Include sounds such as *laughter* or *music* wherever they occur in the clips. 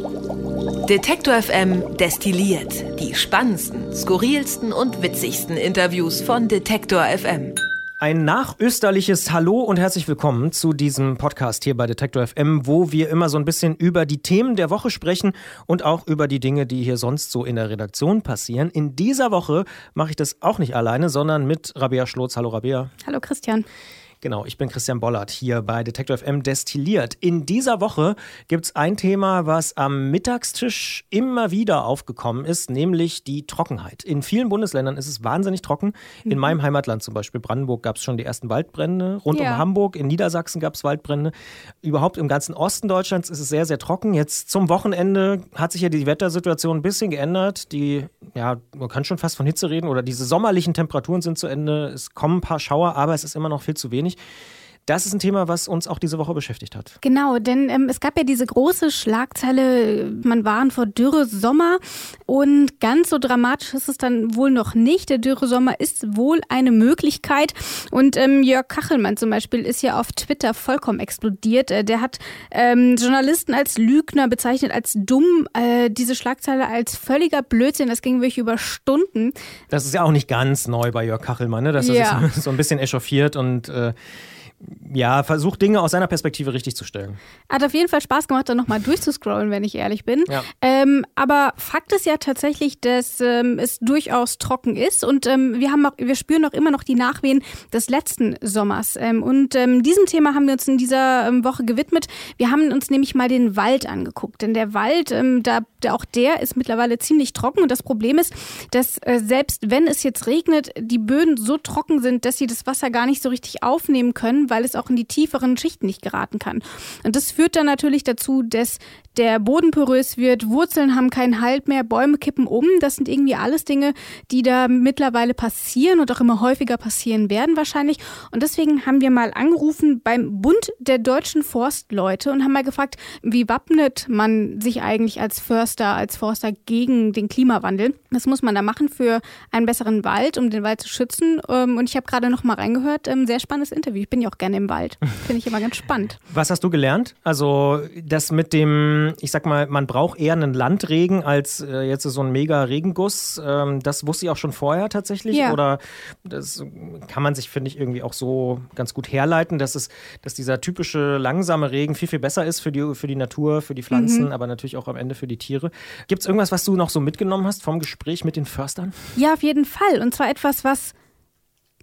Detektor FM destilliert die spannendsten, skurrilsten und witzigsten Interviews von Detektor FM. Ein nachösterliches Hallo und herzlich willkommen zu diesem Podcast hier bei Detektor FM, wo wir immer so ein bisschen über die Themen der Woche sprechen und auch über die Dinge, die hier sonst so in der Redaktion passieren. In dieser Woche mache ich das auch nicht alleine, sondern mit Rabea Schlotz. Hallo Rabea. Hallo Christian. Genau, ich bin Christian Bollert hier bei Detective FM Destilliert. In dieser Woche gibt es ein Thema, was am Mittagstisch immer wieder aufgekommen ist, nämlich die Trockenheit. In vielen Bundesländern ist es wahnsinnig trocken. In mhm. meinem Heimatland zum Beispiel Brandenburg gab es schon die ersten Waldbrände. Rund ja. um Hamburg, in Niedersachsen gab es Waldbrände. Überhaupt im ganzen Osten Deutschlands ist es sehr, sehr trocken. Jetzt zum Wochenende hat sich ja die Wettersituation ein bisschen geändert. Die, ja, man kann schon fast von Hitze reden oder diese sommerlichen Temperaturen sind zu Ende. Es kommen ein paar Schauer, aber es ist immer noch viel zu wenig nicht. Das ist ein Thema, was uns auch diese Woche beschäftigt hat. Genau, denn ähm, es gab ja diese große Schlagzeile, man warnt vor Dürre Sommer und ganz so dramatisch ist es dann wohl noch nicht. Der Dürre Sommer ist wohl eine Möglichkeit und ähm, Jörg Kachelmann zum Beispiel ist ja auf Twitter vollkommen explodiert. Äh, der hat ähm, Journalisten als Lügner bezeichnet, als dumm, äh, diese Schlagzeile als völliger Blödsinn. Das ging wirklich über Stunden. Das ist ja auch nicht ganz neu bei Jörg Kachelmann, ne? dass er ja. sich *laughs* so ein bisschen echauffiert und äh, ja, versucht Dinge aus seiner Perspektive richtig zu stellen. Hat auf jeden Fall Spaß gemacht, da nochmal durchzuscrollen, wenn ich ehrlich bin. Ja. Ähm, aber Fakt ist ja tatsächlich, dass ähm, es durchaus trocken ist und ähm, wir, haben auch, wir spüren auch immer noch die Nachwehen des letzten Sommers. Ähm, und ähm, diesem Thema haben wir uns in dieser ähm, Woche gewidmet. Wir haben uns nämlich mal den Wald angeguckt. Denn der Wald, da, der, auch der ist mittlerweile ziemlich trocken. Und das Problem ist, dass äh, selbst wenn es jetzt regnet, die Böden so trocken sind, dass sie das Wasser gar nicht so richtig aufnehmen können weil es auch in die tieferen Schichten nicht geraten kann. Und das führt dann natürlich dazu, dass der Boden porös wird, Wurzeln haben keinen Halt mehr, Bäume kippen um. Das sind irgendwie alles Dinge, die da mittlerweile passieren und auch immer häufiger passieren werden wahrscheinlich. Und deswegen haben wir mal angerufen beim Bund der deutschen Forstleute und haben mal gefragt, wie wappnet man sich eigentlich als Förster, als Forster gegen den Klimawandel? Was muss man da machen für einen besseren Wald, um den Wald zu schützen? Ähm, und ich habe gerade noch mal reingehört, ähm, sehr spannendes Interview. Ich bin ja auch gerne im Wald. Finde ich immer ganz spannend. *laughs* Was hast du gelernt? Also das mit dem, ich sag mal, man braucht eher einen Landregen als äh, jetzt so einen mega Regenguss. Ähm, das wusste ich auch schon vorher tatsächlich. Ja. Oder das kann man sich, finde ich, irgendwie auch so ganz gut herleiten, dass es, dass dieser typische langsame Regen viel, viel besser ist für die, für die Natur, für die Pflanzen, mhm. aber natürlich auch am Ende für die Tiere. Gibt es irgendwas, was du noch so mitgenommen hast vom Gespräch mit den Förstern? Ja, auf jeden Fall. Und zwar etwas, was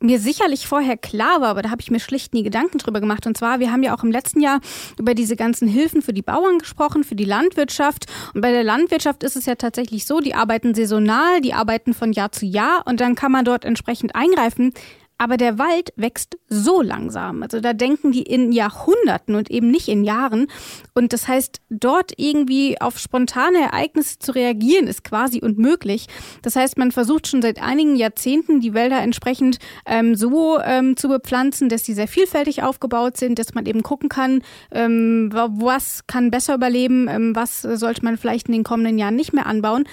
mir sicherlich vorher klar war, aber da habe ich mir schlicht nie Gedanken drüber gemacht. Und zwar, wir haben ja auch im letzten Jahr über diese ganzen Hilfen für die Bauern gesprochen, für die Landwirtschaft. Und bei der Landwirtschaft ist es ja tatsächlich so, die arbeiten saisonal, die arbeiten von Jahr zu Jahr und dann kann man dort entsprechend eingreifen. Aber der Wald wächst so langsam. Also da denken die in Jahrhunderten und eben nicht in Jahren. Und das heißt, dort irgendwie auf spontane Ereignisse zu reagieren, ist quasi unmöglich. Das heißt, man versucht schon seit einigen Jahrzehnten, die Wälder entsprechend ähm, so ähm, zu bepflanzen, dass sie sehr vielfältig aufgebaut sind, dass man eben gucken kann, ähm, was kann besser überleben, ähm, was sollte man vielleicht in den kommenden Jahren nicht mehr anbauen.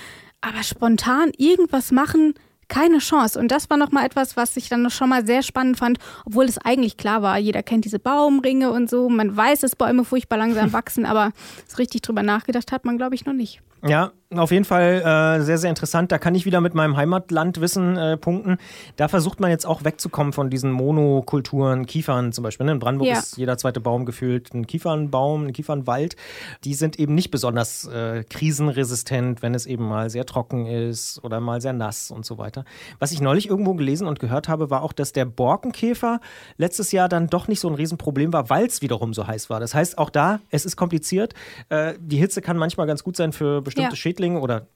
Aber spontan irgendwas machen, keine Chance. Und das war nochmal etwas, was ich dann schon mal sehr spannend fand, obwohl es eigentlich klar war, jeder kennt diese Baumringe und so. Man weiß, dass Bäume furchtbar langsam *laughs* wachsen, aber so richtig drüber nachgedacht hat man, glaube ich, noch nicht. Ja, auf jeden Fall äh, sehr, sehr interessant. Da kann ich wieder mit meinem Heimatlandwissen äh, punkten. Da versucht man jetzt auch wegzukommen von diesen Monokulturen, Kiefern zum Beispiel. Ne? In Brandenburg ja. ist jeder zweite Baum gefühlt ein Kiefernbaum, ein Kiefernwald. Die sind eben nicht besonders äh, krisenresistent, wenn es eben mal sehr trocken ist oder mal sehr nass und so weiter. Was ich neulich irgendwo gelesen und gehört habe, war auch, dass der Borkenkäfer letztes Jahr dann doch nicht so ein Riesenproblem war, weil es wiederum so heiß war. Das heißt, auch da, es ist kompliziert. Äh, die Hitze kann manchmal ganz gut sein für bestimmte ja. Schädlinge. Schädlinge oder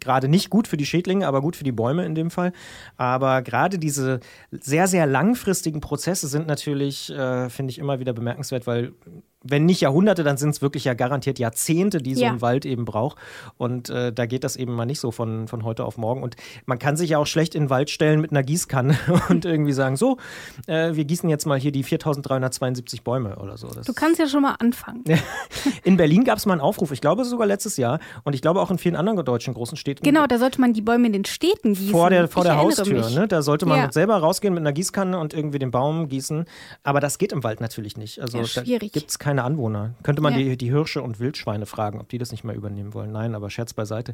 gerade nicht gut für die Schädlinge, aber gut für die Bäume in dem Fall. Aber gerade diese sehr, sehr langfristigen Prozesse sind natürlich, äh, finde ich, immer wieder bemerkenswert, weil wenn nicht Jahrhunderte, dann sind es wirklich ja garantiert Jahrzehnte, die so ja. ein Wald eben braucht. Und äh, da geht das eben mal nicht so von, von heute auf morgen. Und man kann sich ja auch schlecht in den Wald stellen mit einer Gießkanne *laughs* und irgendwie sagen, so, äh, wir gießen jetzt mal hier die 4372 Bäume oder so. Das du kannst ja schon mal anfangen. *laughs* in Berlin gab es mal einen Aufruf, ich glaube sogar letztes Jahr und ich glaube auch in vielen anderen deutschen großen Städten. Genau, da sollte man die Bäume in den Städten gießen. Vor der, vor der Haustür, ne? da sollte man ja. selber rausgehen mit einer Gießkanne und irgendwie den Baum gießen. Aber das geht im Wald natürlich nicht. Also ja, da gibt es keine keine Anwohner. Könnte man ja. die, die Hirsche und Wildschweine fragen, ob die das nicht mehr übernehmen wollen. Nein, aber Scherz beiseite.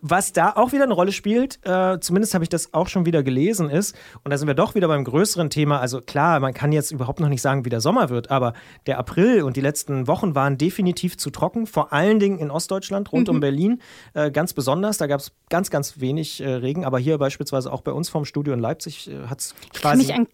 Was da auch wieder eine Rolle spielt, äh, zumindest habe ich das auch schon wieder gelesen, ist, und da sind wir doch wieder beim größeren Thema, also klar, man kann jetzt überhaupt noch nicht sagen, wie der Sommer wird, aber der April und die letzten Wochen waren definitiv zu trocken, vor allen Dingen in Ostdeutschland, rund mhm. um Berlin, äh, ganz besonders. Da gab es ganz, ganz wenig äh, Regen, aber hier beispielsweise auch bei uns vom Studio in Leipzig äh, hat es quasi. Ich kann,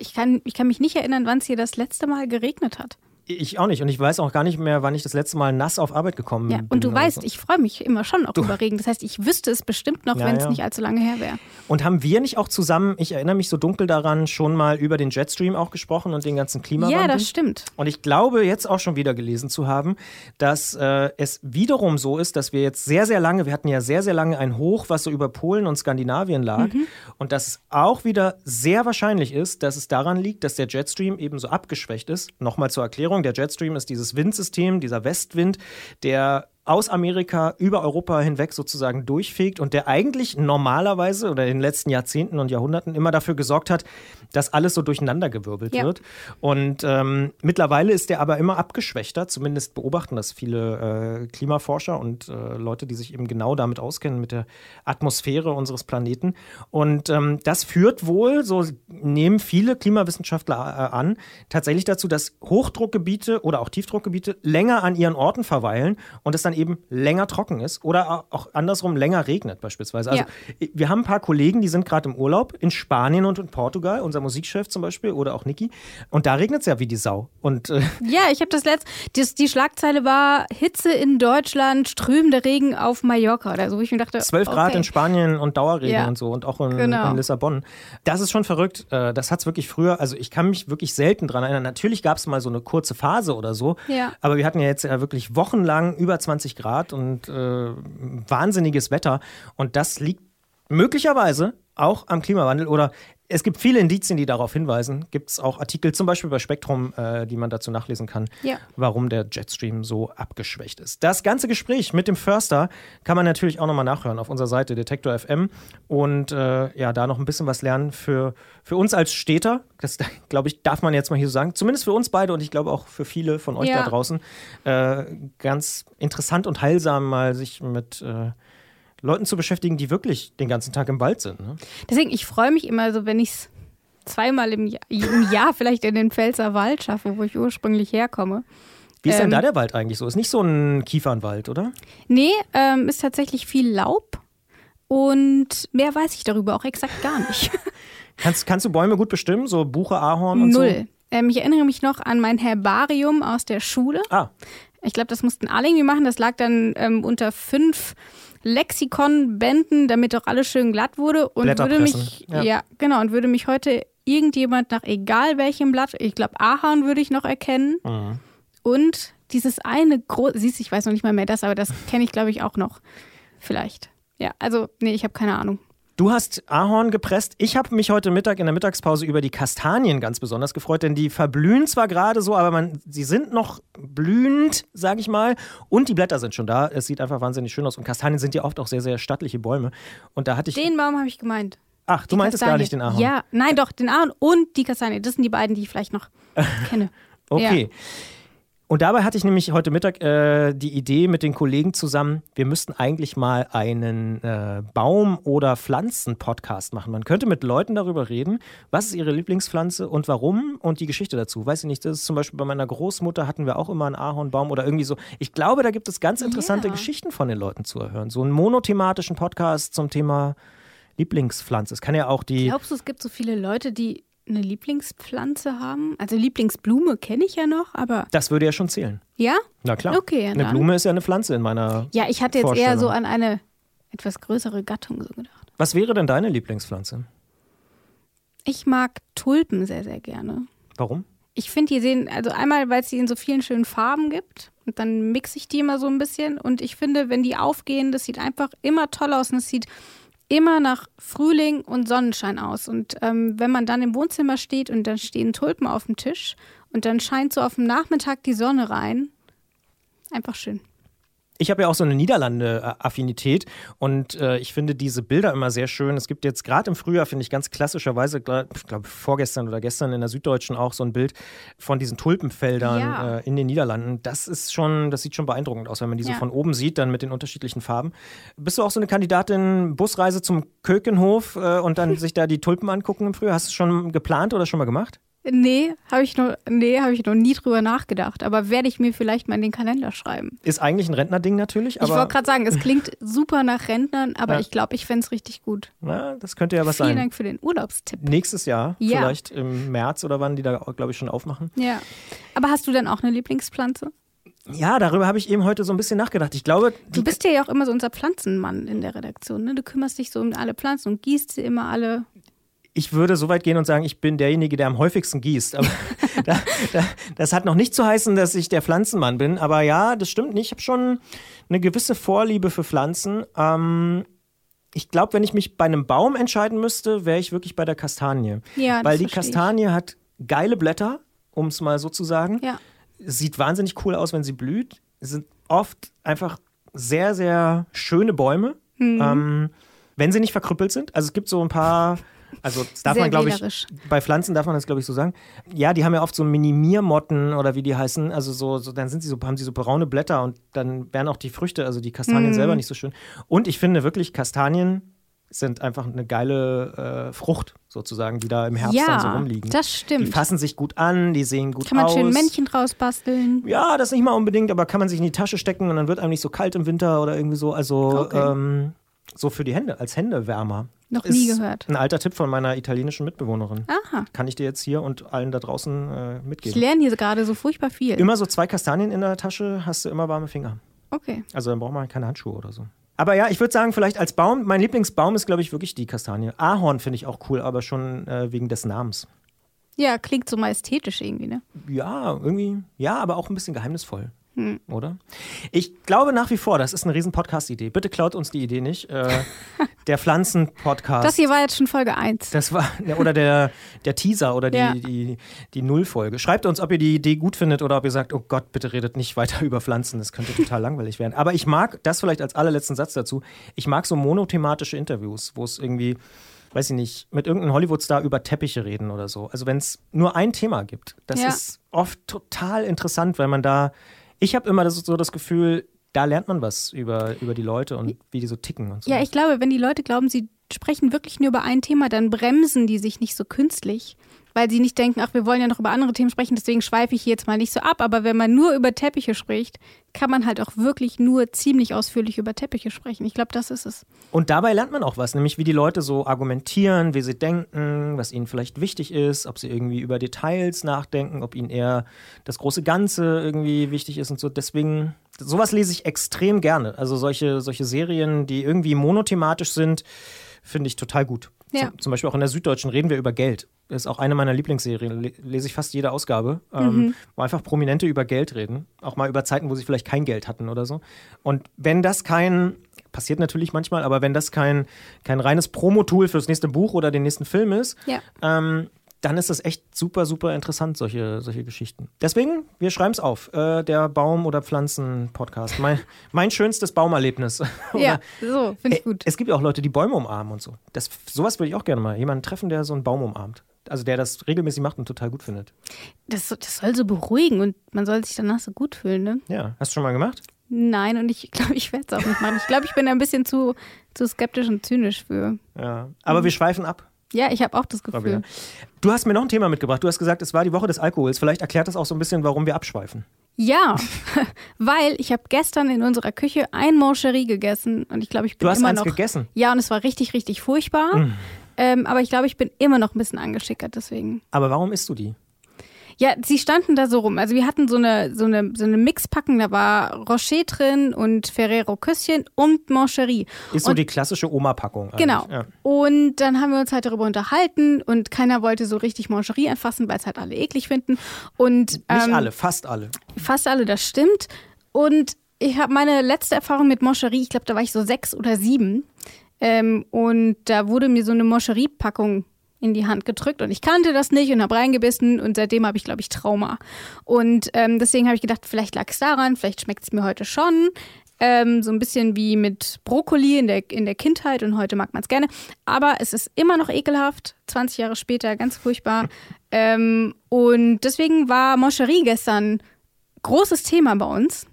ich, kann, ich kann mich nicht erinnern, wann es hier das letzte Mal geregnet hat. Ich auch nicht. Und ich weiß auch gar nicht mehr, wann ich das letzte Mal nass auf Arbeit gekommen ja, bin. Und du weißt, so. ich freue mich immer schon auch du. über Regen. Das heißt, ich wüsste es bestimmt noch, ja, wenn es ja. nicht allzu lange her wäre. Und haben wir nicht auch zusammen, ich erinnere mich so dunkel daran, schon mal über den Jetstream auch gesprochen und den ganzen Klimawandel? Ja, das stimmt. Und ich glaube, jetzt auch schon wieder gelesen zu haben, dass äh, es wiederum so ist, dass wir jetzt sehr, sehr lange, wir hatten ja sehr, sehr lange ein Hoch, was so über Polen und Skandinavien lag. Mhm. Und dass es auch wieder sehr wahrscheinlich ist, dass es daran liegt, dass der Jetstream eben so abgeschwächt ist. Nochmal zur Erklärung, der Jetstream ist die dieses Windsystem, dieser Westwind, der aus Amerika über Europa hinweg sozusagen durchfegt und der eigentlich normalerweise oder in den letzten Jahrzehnten und Jahrhunderten immer dafür gesorgt hat, dass alles so durcheinandergewirbelt ja. wird. Und ähm, mittlerweile ist der aber immer abgeschwächter, zumindest beobachten das viele äh, Klimaforscher und äh, Leute, die sich eben genau damit auskennen, mit der Atmosphäre unseres Planeten. Und ähm, das führt wohl, so nehmen viele Klimawissenschaftler äh, an, tatsächlich dazu, dass Hochdruckgebiete oder auch Tiefdruckgebiete länger an ihren Orten verweilen und es dann eben länger trocken ist oder auch andersrum länger regnet beispielsweise. Also ja. wir haben ein paar Kollegen, die sind gerade im Urlaub in Spanien und in Portugal, unser Musikchef zum Beispiel oder auch Niki. Und da regnet es ja wie die Sau. Und, äh *laughs* ja, ich habe das letzte, die, die, Schlagzeile war Hitze in Deutschland, strömender Regen auf Mallorca oder so. Ich mir dachte, 12 Grad okay. in Spanien und Dauerregen ja. und so und auch in, genau. in Lissabon. Das ist schon verrückt. Äh, das hat es wirklich früher, also ich kann mich wirklich selten dran erinnern. Natürlich gab es mal so eine kurze Phase oder so, ja. aber wir hatten ja jetzt ja wirklich wochenlang über 20 20 Grad und äh, wahnsinniges Wetter. Und das liegt möglicherweise auch am Klimawandel oder es gibt viele Indizien, die darauf hinweisen. Gibt es auch Artikel, zum Beispiel bei Spektrum, äh, die man dazu nachlesen kann, ja. warum der Jetstream so abgeschwächt ist. Das ganze Gespräch mit dem Förster kann man natürlich auch nochmal nachhören auf unserer Seite Detektor FM und äh, ja, da noch ein bisschen was lernen für, für uns als Städter. Das, *laughs* glaube ich, darf man jetzt mal hier so sagen. Zumindest für uns beide und ich glaube auch für viele von euch ja. da draußen. Äh, ganz interessant und heilsam mal sich mit äh, Leuten zu beschäftigen, die wirklich den ganzen Tag im Wald sind. Ne? Deswegen, ich freue mich immer so, wenn ich es zweimal im Jahr, im Jahr vielleicht in den Pfälzer Wald schaffe, wo ich ursprünglich herkomme. Wie ist ähm, denn da der Wald eigentlich so? Ist nicht so ein Kiefernwald, oder? Nee, ähm, ist tatsächlich viel Laub und mehr weiß ich darüber auch exakt gar nicht. *laughs* kannst, kannst du Bäume gut bestimmen, so Buche, Ahorn und Null. so? Null. Ähm, ich erinnere mich noch an mein Herbarium aus der Schule. Ah. Ich glaube, das mussten alle irgendwie machen. Das lag dann ähm, unter fünf Lexikon-Bänden, damit auch alles schön glatt wurde und würde mich, ja. ja. genau, und würde mich heute irgendjemand nach egal welchem Blatt, ich glaube Ahorn würde ich noch erkennen mhm. und dieses eine große, siehst du, ich weiß noch nicht mal mehr das, aber das kenne ich glaube ich auch noch, vielleicht. Ja, also nee, ich habe keine Ahnung. Du hast Ahorn gepresst. Ich habe mich heute Mittag in der Mittagspause über die Kastanien ganz besonders gefreut, denn die verblühen zwar gerade so, aber man, sie sind noch blühend, sage ich mal, und die Blätter sind schon da. Es sieht einfach wahnsinnig schön aus und Kastanien sind ja oft auch sehr, sehr stattliche Bäume. Und da hatte ich. Den Baum habe ich gemeint. Ach, du die meintest Kastanie. gar nicht den Ahorn. Ja, nein, doch, den Ahorn und die Kastanie. Das sind die beiden, die ich vielleicht noch *laughs* kenne. okay. Ja. Und dabei hatte ich nämlich heute Mittag äh, die Idee mit den Kollegen zusammen, wir müssten eigentlich mal einen äh, Baum- oder Pflanzen-Podcast machen. Man könnte mit Leuten darüber reden, was ist ihre Lieblingspflanze und warum und die Geschichte dazu. Weiß ich nicht, das ist zum Beispiel bei meiner Großmutter hatten wir auch immer einen Ahornbaum oder irgendwie so. Ich glaube, da gibt es ganz interessante yeah. Geschichten von den Leuten zu erhören. So einen monothematischen Podcast zum Thema Lieblingspflanze. Es kann ja auch die. Glaubst du, es gibt so viele Leute, die eine Lieblingspflanze haben? Also Lieblingsblume kenne ich ja noch, aber. Das würde ja schon zählen. Ja? Na klar. Okay. Eine dann. Blume ist ja eine Pflanze in meiner. Ja, ich hatte jetzt eher so an eine etwas größere Gattung so gedacht. Was wäre denn deine Lieblingspflanze? Ich mag Tulpen sehr, sehr gerne. Warum? Ich finde, die sehen, also einmal, weil es die in so vielen schönen Farben gibt und dann mixe ich die immer so ein bisschen und ich finde, wenn die aufgehen, das sieht einfach immer toll aus und es sieht immer nach Frühling und Sonnenschein aus. Und ähm, wenn man dann im Wohnzimmer steht und dann stehen Tulpen auf dem Tisch und dann scheint so auf dem Nachmittag die Sonne rein, einfach schön. Ich habe ja auch so eine Niederlande-Affinität und äh, ich finde diese Bilder immer sehr schön. Es gibt jetzt gerade im Frühjahr, finde ich ganz klassischerweise, ich glaube vorgestern oder gestern in der Süddeutschen auch so ein Bild von diesen Tulpenfeldern ja. äh, in den Niederlanden. Das ist schon, das sieht schon beeindruckend aus, wenn man die ja. so von oben sieht, dann mit den unterschiedlichen Farben. Bist du auch so eine Kandidatin, Busreise zum Kökenhof äh, und dann *laughs* sich da die Tulpen angucken im Frühjahr? Hast du es schon geplant oder schon mal gemacht? Nee, habe ich, noch, nee, hab ich noch nie drüber nachgedacht. Aber werde ich mir vielleicht mal in den Kalender schreiben. Ist eigentlich ein Rentnerding natürlich. ich wollte gerade sagen, es klingt super nach Rentnern, aber ja. ich glaube, ich fände es richtig gut. Na, das könnte ja was Vielen sein. Vielen Dank für den Urlaubstipp. Nächstes Jahr, ja. vielleicht im März oder wann die da, glaube ich, schon aufmachen. Ja. Aber hast du denn auch eine Lieblingspflanze? Ja, darüber habe ich eben heute so ein bisschen nachgedacht. Ich glaube. Du bist ja auch immer so unser Pflanzenmann in der Redaktion. Ne? Du kümmerst dich so um alle Pflanzen und gießt sie immer alle ich würde so weit gehen und sagen, ich bin derjenige, der am häufigsten gießt. Aber *laughs* da, da, das hat noch nicht zu heißen, dass ich der Pflanzenmann bin. Aber ja, das stimmt nicht. Ich habe schon eine gewisse Vorliebe für Pflanzen. Ähm, ich glaube, wenn ich mich bei einem Baum entscheiden müsste, wäre ich wirklich bei der Kastanie. Ja, Weil die Kastanie ich. hat geile Blätter, um es mal so zu sagen. Ja. Sieht wahnsinnig cool aus, wenn sie blüht. Es sind oft einfach sehr, sehr schöne Bäume. Mhm. Ähm, wenn sie nicht verkrüppelt sind. Also es gibt so ein paar also das darf Sehr man, glaube ich, bei Pflanzen darf man das, glaube ich, so sagen. Ja, die haben ja oft so Minimiermotten oder wie die heißen. Also so, so, dann sind sie so, haben sie so braune Blätter und dann werden auch die Früchte, also die Kastanien mhm. selber nicht so schön. Und ich finde wirklich, Kastanien sind einfach eine geile äh, Frucht sozusagen, die da im Herbst ja, dann so rumliegen. das stimmt. Die fassen sich gut an, die sehen gut aus. Kann man aus. schön Männchen draus basteln? Ja, das nicht mal unbedingt, aber kann man sich in die Tasche stecken und dann wird einem nicht so kalt im Winter oder irgendwie so. Also okay. ähm, so für die Hände, als Händewärmer. Noch nie gehört. Ein alter Tipp von meiner italienischen Mitbewohnerin. Aha. Kann ich dir jetzt hier und allen da draußen äh, mitgeben. Ich lerne hier gerade so furchtbar viel. Immer so zwei Kastanien in der Tasche, hast du immer warme Finger. Okay. Also dann braucht man keine Handschuhe oder so. Aber ja, ich würde sagen, vielleicht als Baum, mein Lieblingsbaum ist, glaube ich, wirklich die Kastanie. Ahorn finde ich auch cool, aber schon äh, wegen des Namens. Ja, klingt so majestätisch irgendwie, ne? Ja, irgendwie, ja, aber auch ein bisschen geheimnisvoll. Hm. Oder? Ich glaube nach wie vor, das ist eine riesen Podcast-Idee. Bitte klaut uns die Idee nicht. Äh, *laughs* der Pflanzen-Podcast. Das hier war jetzt schon Folge 1. Das war, oder der, der Teaser oder die, ja. die, die Nullfolge. Schreibt uns, ob ihr die Idee gut findet oder ob ihr sagt, oh Gott, bitte redet nicht weiter *laughs* über Pflanzen. Das könnte total langweilig werden. Aber ich mag, das vielleicht als allerletzten Satz dazu, ich mag so monothematische Interviews, wo es irgendwie weiß ich nicht, mit irgendeinem Hollywood-Star über Teppiche reden oder so. Also wenn es nur ein Thema gibt, das ja. ist oft total interessant, weil man da ich habe immer das, so das Gefühl, da lernt man was über, über die Leute und wie die so ticken und so. Ja, ich glaube, wenn die Leute glauben, sie sprechen wirklich nur über ein Thema, dann bremsen die sich nicht so künstlich, weil sie nicht denken, ach, wir wollen ja noch über andere Themen sprechen, deswegen schweife ich hier jetzt mal nicht so ab. Aber wenn man nur über Teppiche spricht, kann man halt auch wirklich nur ziemlich ausführlich über Teppiche sprechen. Ich glaube, das ist es. Und dabei lernt man auch was, nämlich wie die Leute so argumentieren, wie sie denken, was ihnen vielleicht wichtig ist, ob sie irgendwie über Details nachdenken, ob ihnen eher das große Ganze irgendwie wichtig ist und so. Deswegen, sowas lese ich extrem gerne. Also solche, solche Serien, die irgendwie monothematisch sind, finde ich total gut. Ja. Zum, zum, Beispiel auch in der Süddeutschen reden wir über Geld. Ist auch eine meiner Lieblingsserien. Lese ich fast jede Ausgabe, ähm, mhm. wo einfach Prominente über Geld reden. Auch mal über Zeiten, wo sie vielleicht kein Geld hatten oder so. Und wenn das kein, passiert natürlich manchmal, aber wenn das kein, kein reines Promo-Tool fürs nächste Buch oder den nächsten Film ist, ja. ähm, dann ist das echt super, super interessant, solche, solche Geschichten. Deswegen, wir schreiben es auf. Äh, der Baum- oder Pflanzen-Podcast. Mein, *laughs* mein schönstes Baumerlebnis. *laughs* ja, so, finde ich gut. Es gibt ja auch Leute, die Bäume umarmen und so. Das, sowas würde ich auch gerne mal. Jemanden treffen, der so einen Baum umarmt. Also der das regelmäßig macht und total gut findet. Das, das soll so beruhigen und man soll sich danach so gut fühlen, ne? Ja. Hast du schon mal gemacht? Nein, und ich glaube, ich werde es auch nicht machen. Ich glaube, ich bin ein bisschen zu, zu skeptisch und zynisch für. Ja, aber mhm. wir schweifen ab. Ja, ich habe auch das Gefühl. Du hast mir noch ein Thema mitgebracht. Du hast gesagt, es war die Woche des Alkohols. Vielleicht erklärt das auch so ein bisschen, warum wir abschweifen. Ja, *laughs* weil ich habe gestern in unserer Küche ein Moncherie gegessen und ich glaube, ich bin du hast immer eins noch. gegessen? Ja, und es war richtig, richtig furchtbar. Mm. Ähm, aber ich glaube, ich bin immer noch ein bisschen angeschickert deswegen. Aber warum isst du die? Ja, sie standen da so rum. Also wir hatten so eine, so eine, so eine Mixpackung, da war Rocher drin und Ferrero Küsschen und Mancherie. Ist so und, die klassische Oma-Packung. Genau. Ja. Und dann haben wir uns halt darüber unterhalten und keiner wollte so richtig Mancherie anfassen, weil es halt alle eklig finden. Und, ähm, Nicht alle, fast alle. Fast alle, das stimmt. Und ich habe meine letzte Erfahrung mit Mancherie, ich glaube, da war ich so sechs oder sieben. Ähm, und da wurde mir so eine Mancherie-Packung in die Hand gedrückt und ich kannte das nicht und habe reingebissen und seitdem habe ich, glaube ich, Trauma. Und ähm, deswegen habe ich gedacht, vielleicht lag es daran, vielleicht schmeckt es mir heute schon. Ähm, so ein bisschen wie mit Brokkoli in der, in der Kindheit und heute mag man es gerne. Aber es ist immer noch ekelhaft, 20 Jahre später, ganz furchtbar. ähm, und deswegen war Moncherie gestern großes Thema bei uns.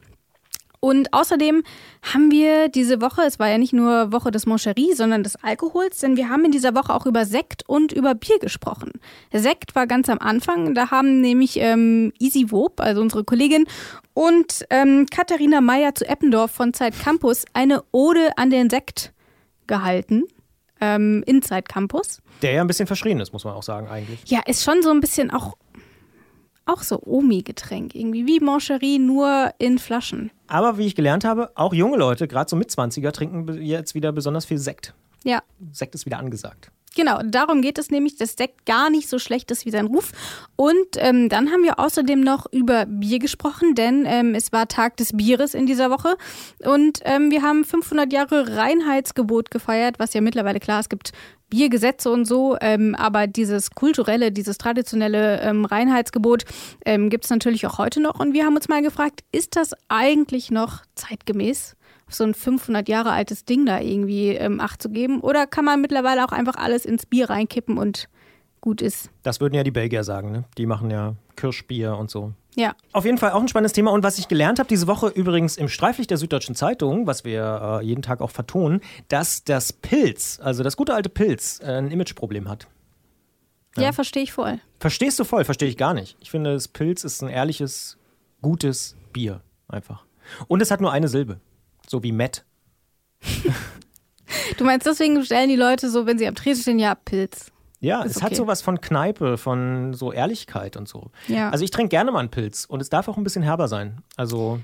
Und außerdem haben wir diese Woche, es war ja nicht nur Woche des Moncherie, sondern des Alkohols, denn wir haben in dieser Woche auch über Sekt und über Bier gesprochen. Sekt war ganz am Anfang, da haben nämlich ähm, Easy Wob, also unsere Kollegin, und ähm, Katharina Meyer zu Eppendorf von Zeit Campus eine Ode an den Sekt gehalten. Ähm, Inside Campus. Der ja ein bisschen verschrien ist, muss man auch sagen, eigentlich. Ja, ist schon so ein bisschen auch auch so Omi-Getränk, irgendwie wie Mancherie, nur in Flaschen. Aber wie ich gelernt habe, auch junge Leute, gerade so mit 20er, trinken jetzt wieder besonders viel Sekt. Ja. Sekt ist wieder angesagt. Genau, darum geht es nämlich, dass Sekt gar nicht so schlecht ist wie sein Ruf. Und ähm, dann haben wir außerdem noch über Bier gesprochen, denn ähm, es war Tag des Bieres in dieser Woche. Und ähm, wir haben 500 Jahre Reinheitsgebot gefeiert, was ja mittlerweile klar, es gibt Biergesetze und so, ähm, aber dieses kulturelle, dieses traditionelle ähm, Reinheitsgebot ähm, gibt es natürlich auch heute noch. Und wir haben uns mal gefragt, ist das eigentlich noch zeitgemäß? So ein 500 Jahre altes Ding da irgendwie ähm, Acht zu geben? Oder kann man mittlerweile auch einfach alles ins Bier reinkippen und gut ist? Das würden ja die Belgier sagen, ne? Die machen ja Kirschbier und so. Ja. Auf jeden Fall auch ein spannendes Thema. Und was ich gelernt habe diese Woche übrigens im Streiflicht der Süddeutschen Zeitung, was wir äh, jeden Tag auch vertonen, dass das Pilz, also das gute alte Pilz, äh, ein Imageproblem hat. Ja, ja verstehe ich voll. Verstehst du voll? Verstehe ich gar nicht. Ich finde, das Pilz ist ein ehrliches, gutes Bier. Einfach. Und es hat nur eine Silbe. So wie Matt. du meinst, deswegen stellen die Leute so, wenn sie am Tresen stehen, ja, Pilz. Ja, ist es okay. hat sowas von Kneipe, von so Ehrlichkeit und so. Ja. Also ich trinke gerne mal einen Pilz und es darf auch ein bisschen herber sein. Also.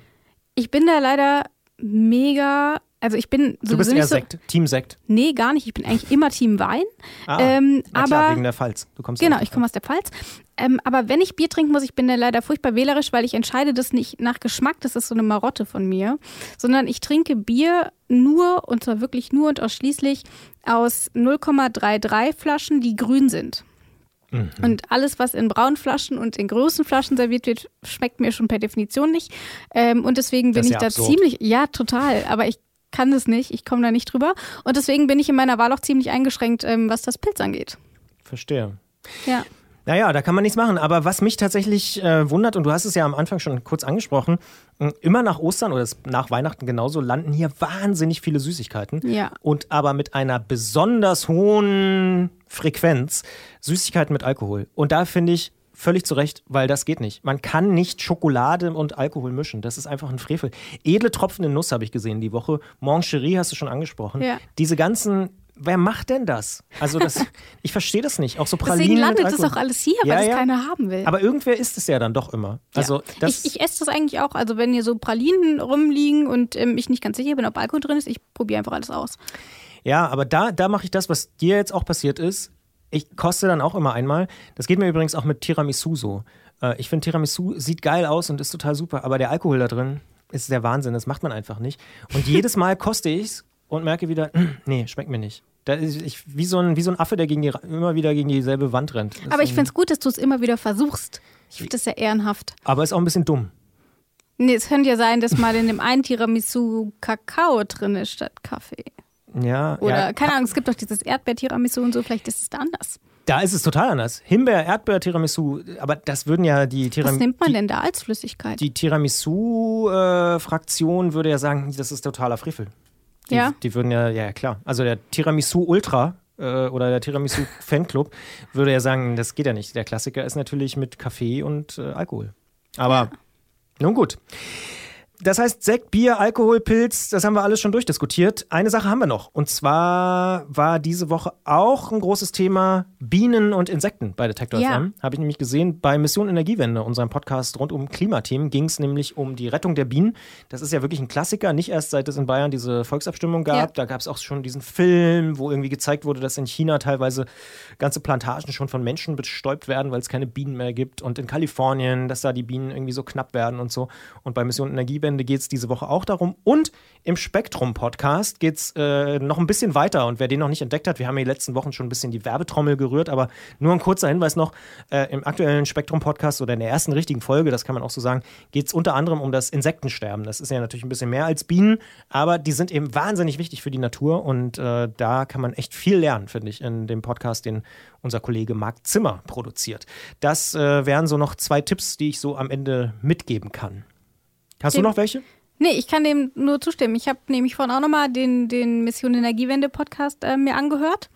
Ich bin da leider mega also ich bin Du bist eher so, Sekt, Team Sekt. Nee, gar nicht. Ich bin eigentlich immer Team Wein. Ah, ähm, na klar, aber, wegen der Pfalz. Du kommst genau, ich komme aus der Pfalz. Ähm, aber wenn ich Bier trinken muss, ich bin da leider furchtbar wählerisch, weil ich entscheide das nicht nach Geschmack, das ist so eine Marotte von mir, sondern ich trinke Bier nur, und zwar wirklich nur und ausschließlich aus 0,33 Flaschen, die grün sind. Mhm. Und alles, was in braunen Flaschen und in großen Flaschen serviert wird, schmeckt mir schon per Definition nicht. Ähm, und deswegen bin ich ja da absurd. ziemlich, ja, total. Aber ich kann das nicht, ich komme da nicht drüber. Und deswegen bin ich in meiner Wahl auch ziemlich eingeschränkt, ähm, was das Pilz angeht. Verstehe. Ja. Naja, da kann man nichts machen. Aber was mich tatsächlich äh, wundert, und du hast es ja am Anfang schon kurz angesprochen, immer nach Ostern oder nach Weihnachten genauso landen hier wahnsinnig viele Süßigkeiten. Ja. Und aber mit einer besonders hohen Frequenz Süßigkeiten mit Alkohol. Und da finde ich, völlig zu Recht, weil das geht nicht. Man kann nicht Schokolade und Alkohol mischen. Das ist einfach ein Frevel. Edle Tropfen in Nuss habe ich gesehen die Woche. Moncherie hast du schon angesprochen. Ja. Diese ganzen Wer macht denn das? Also das, *laughs* ich verstehe das nicht. Auch so Pralinen Deswegen landet das auch alles hier, ja, weil ja. keiner haben will. Aber irgendwer isst es ja dann doch immer. Also ja. das ich, ich esse das eigentlich auch. Also wenn hier so Pralinen rumliegen und ähm, ich nicht ganz sicher bin, ob Alkohol drin ist, ich probiere einfach alles aus. Ja, aber da, da mache ich das, was dir jetzt auch passiert ist ich koste dann auch immer einmal. Das geht mir übrigens auch mit Tiramisu so. Äh, ich finde, Tiramisu sieht geil aus und ist total super, aber der Alkohol da drin ist der Wahnsinn. Das macht man einfach nicht. Und jedes Mal koste ich es und merke wieder, *clears throat* nee, schmeckt mir nicht. Da ist ich, wie, so ein, wie so ein Affe, der gegen die, immer wieder gegen dieselbe Wand rennt. Das aber ich finde es gut, dass du es immer wieder versuchst. Ich finde das sehr ehrenhaft. Aber ist auch ein bisschen dumm. Nee, es könnte ja sein, dass mal in dem einen Tiramisu Kakao drin ist statt Kaffee. Ja. Oder, ja. keine Ahnung, es gibt doch dieses Erdbeer-Tiramisu und so, vielleicht ist es da anders. Da ist es total anders. Himbeer, Erdbeer, Tiramisu, aber das würden ja die Tiramisu. Was nimmt man denn da als Flüssigkeit? Die Tiramisu-Fraktion äh, würde ja sagen, das ist totaler Frevel. Die, ja. Die würden ja, ja klar. Also der Tiramisu Ultra äh, oder der Tiramisu *laughs* Fanclub würde ja sagen, das geht ja nicht. Der Klassiker ist natürlich mit Kaffee und äh, Alkohol. Aber ja. nun gut das heißt, Sekt, Bier, Alkohol, Pilz, das haben wir alles schon durchdiskutiert. Eine Sache haben wir noch. Und zwar war diese Woche auch ein großes Thema Bienen und Insekten bei Detektor ja. FM. Habe ich nämlich gesehen bei Mission Energiewende, unserem Podcast rund um Klimathemen, ging es nämlich um die Rettung der Bienen. Das ist ja wirklich ein Klassiker, nicht erst seit es in Bayern diese Volksabstimmung gab. Ja. Da gab es auch schon diesen Film, wo irgendwie gezeigt wurde, dass in China teilweise ganze Plantagen schon von Menschen bestäubt werden, weil es keine Bienen mehr gibt. Und in Kalifornien, dass da die Bienen irgendwie so knapp werden und so. Und bei Mission Energiewende Energiewende geht es diese Woche auch darum. Und im Spektrum-Podcast geht es äh, noch ein bisschen weiter. Und wer den noch nicht entdeckt hat, wir haben in den letzten Wochen schon ein bisschen die Werbetrommel gerührt, aber nur ein kurzer Hinweis noch: äh, Im aktuellen Spektrum-Podcast oder in der ersten richtigen Folge, das kann man auch so sagen, geht es unter anderem um das Insektensterben. Das ist ja natürlich ein bisschen mehr als Bienen, aber die sind eben wahnsinnig wichtig für die Natur. Und äh, da kann man echt viel lernen, finde ich, in dem Podcast, den unser Kollege Marc Zimmer produziert. Das äh, wären so noch zwei Tipps, die ich so am Ende mitgeben kann. Hast dem, du noch welche? Nee, ich kann dem nur zustimmen. Ich habe nämlich vorhin auch nochmal den, den Mission Energiewende Podcast äh, mir angehört.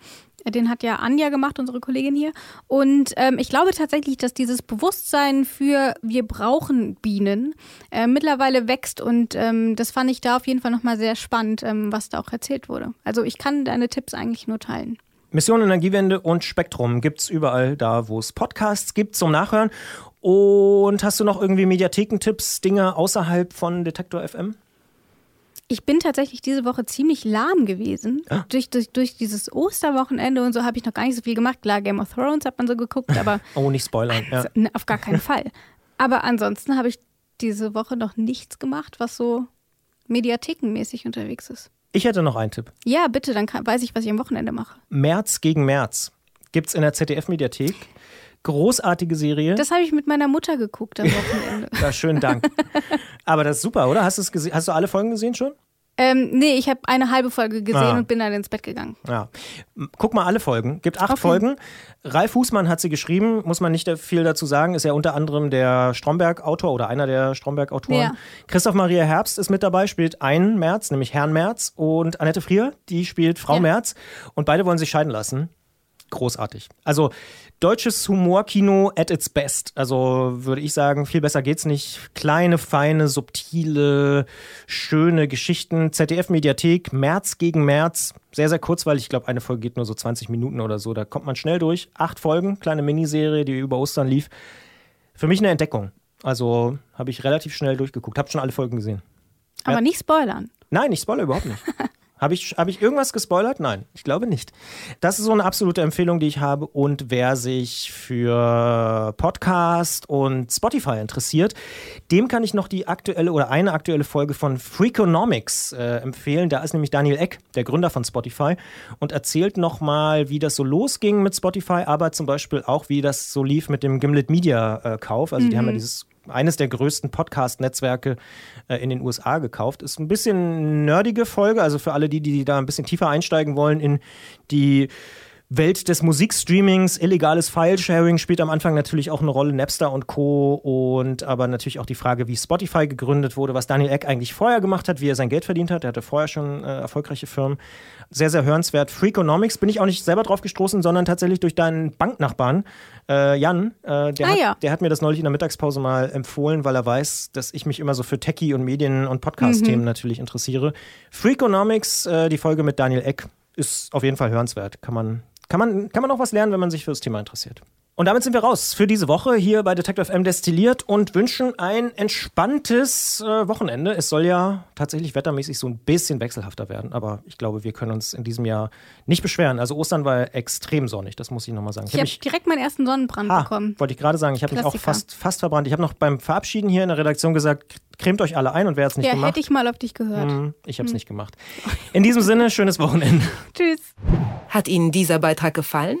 Den hat ja Anja gemacht, unsere Kollegin hier. Und ähm, ich glaube tatsächlich, dass dieses Bewusstsein für wir brauchen Bienen äh, mittlerweile wächst. Und ähm, das fand ich da auf jeden Fall nochmal sehr spannend, ähm, was da auch erzählt wurde. Also ich kann deine Tipps eigentlich nur teilen. Mission Energiewende und Spektrum gibt es überall da, wo es Podcasts gibt zum Nachhören. Und hast du noch irgendwie Mediathekentipps, Dinge außerhalb von Detektor FM? Ich bin tatsächlich diese Woche ziemlich lahm gewesen. Ah. Durch, durch, durch dieses Osterwochenende und so habe ich noch gar nicht so viel gemacht. Klar, Game of Thrones hat man so geguckt, aber. *laughs* oh, nicht spoilern. Ja. Also, ne, auf gar keinen Fall. Aber ansonsten habe ich diese Woche noch nichts gemacht, was so mediathekenmäßig unterwegs ist. Ich hätte noch einen Tipp. Ja, bitte, dann kann, weiß ich, was ich am Wochenende mache. März gegen März gibt es in der ZDF-Mediathek. Großartige Serie. Das habe ich mit meiner Mutter geguckt am Wochenende. ja, schönen Dank. Aber das ist super, oder? Hast, hast du alle Folgen gesehen schon? Ähm, nee, ich habe eine halbe Folge gesehen ah. und bin dann ins Bett gegangen. Ja. Guck mal alle Folgen. Gibt acht okay. Folgen. Ralf Fußmann hat sie geschrieben, muss man nicht viel dazu sagen. Ist ja unter anderem der Stromberg-Autor oder einer der Stromberg-Autoren. Ja. Christoph Maria Herbst ist mit dabei, spielt einen März, nämlich Herrn März. Und Annette Frier, die spielt Frau ja. März. Und beide wollen sich scheiden lassen. Großartig. Also deutsches Humorkino at its best. Also würde ich sagen, viel besser geht's nicht. Kleine, feine, subtile, schöne Geschichten. ZDF-Mediathek, März gegen März. Sehr, sehr kurzweilig. Ich glaube, eine Folge geht nur so 20 Minuten oder so. Da kommt man schnell durch. Acht Folgen, kleine Miniserie, die über Ostern lief. Für mich eine Entdeckung. Also habe ich relativ schnell durchgeguckt. Habe schon alle Folgen gesehen. Aber ja. nicht spoilern. Nein, ich spoilere überhaupt nicht. *laughs* Habe ich, hab ich irgendwas gespoilert? Nein, ich glaube nicht. Das ist so eine absolute Empfehlung, die ich habe. Und wer sich für Podcast und Spotify interessiert, dem kann ich noch die aktuelle oder eine aktuelle Folge von Freakonomics äh, empfehlen. Da ist nämlich Daniel Eck, der Gründer von Spotify, und erzählt nochmal, wie das so losging mit Spotify, aber zum Beispiel auch, wie das so lief mit dem Gimlet Media äh, Kauf. Also mhm. die haben ja mhm. dieses eines der größten Podcast-Netzwerke äh, in den USA gekauft. Ist ein bisschen nerdige Folge, also für alle die, die da ein bisschen tiefer einsteigen wollen in die Welt des Musikstreamings, illegales File-Sharing spielt am Anfang natürlich auch eine Rolle, Napster und Co. Und aber natürlich auch die Frage, wie Spotify gegründet wurde, was Daniel Eck eigentlich vorher gemacht hat, wie er sein Geld verdient hat. Er hatte vorher schon äh, erfolgreiche Firmen. Sehr, sehr hörenswert. Freakonomics bin ich auch nicht selber drauf gestoßen, sondern tatsächlich durch deinen Banknachbarn, äh, Jan. Äh, der, ah, hat, ja. der hat mir das neulich in der Mittagspause mal empfohlen, weil er weiß, dass ich mich immer so für Techie und Medien- und Podcast-Themen mhm. natürlich interessiere. Freakonomics, äh, die Folge mit Daniel Eck, ist auf jeden Fall hörenswert. Kann man kann man, kann man auch was lernen, wenn man sich für das Thema interessiert. Und damit sind wir raus für diese Woche hier bei Detective FM destilliert und wünschen ein entspanntes äh, Wochenende. Es soll ja tatsächlich wettermäßig so ein bisschen wechselhafter werden, aber ich glaube, wir können uns in diesem Jahr nicht beschweren. Also Ostern war extrem sonnig, das muss ich nochmal sagen. Ich, ich habe direkt meinen ersten Sonnenbrand ha, bekommen. Wollte ich gerade sagen, ich habe mich auch fast, fast verbrannt. Ich habe noch beim Verabschieden hier in der Redaktion gesagt, cremt euch alle ein und wer hat es nicht ja, gemacht? Ja, hätte ich mal auf dich gehört. Hm, ich habe es hm. nicht gemacht. In diesem Sinne, schönes Wochenende. *laughs* Tschüss. Hat Ihnen dieser Beitrag gefallen?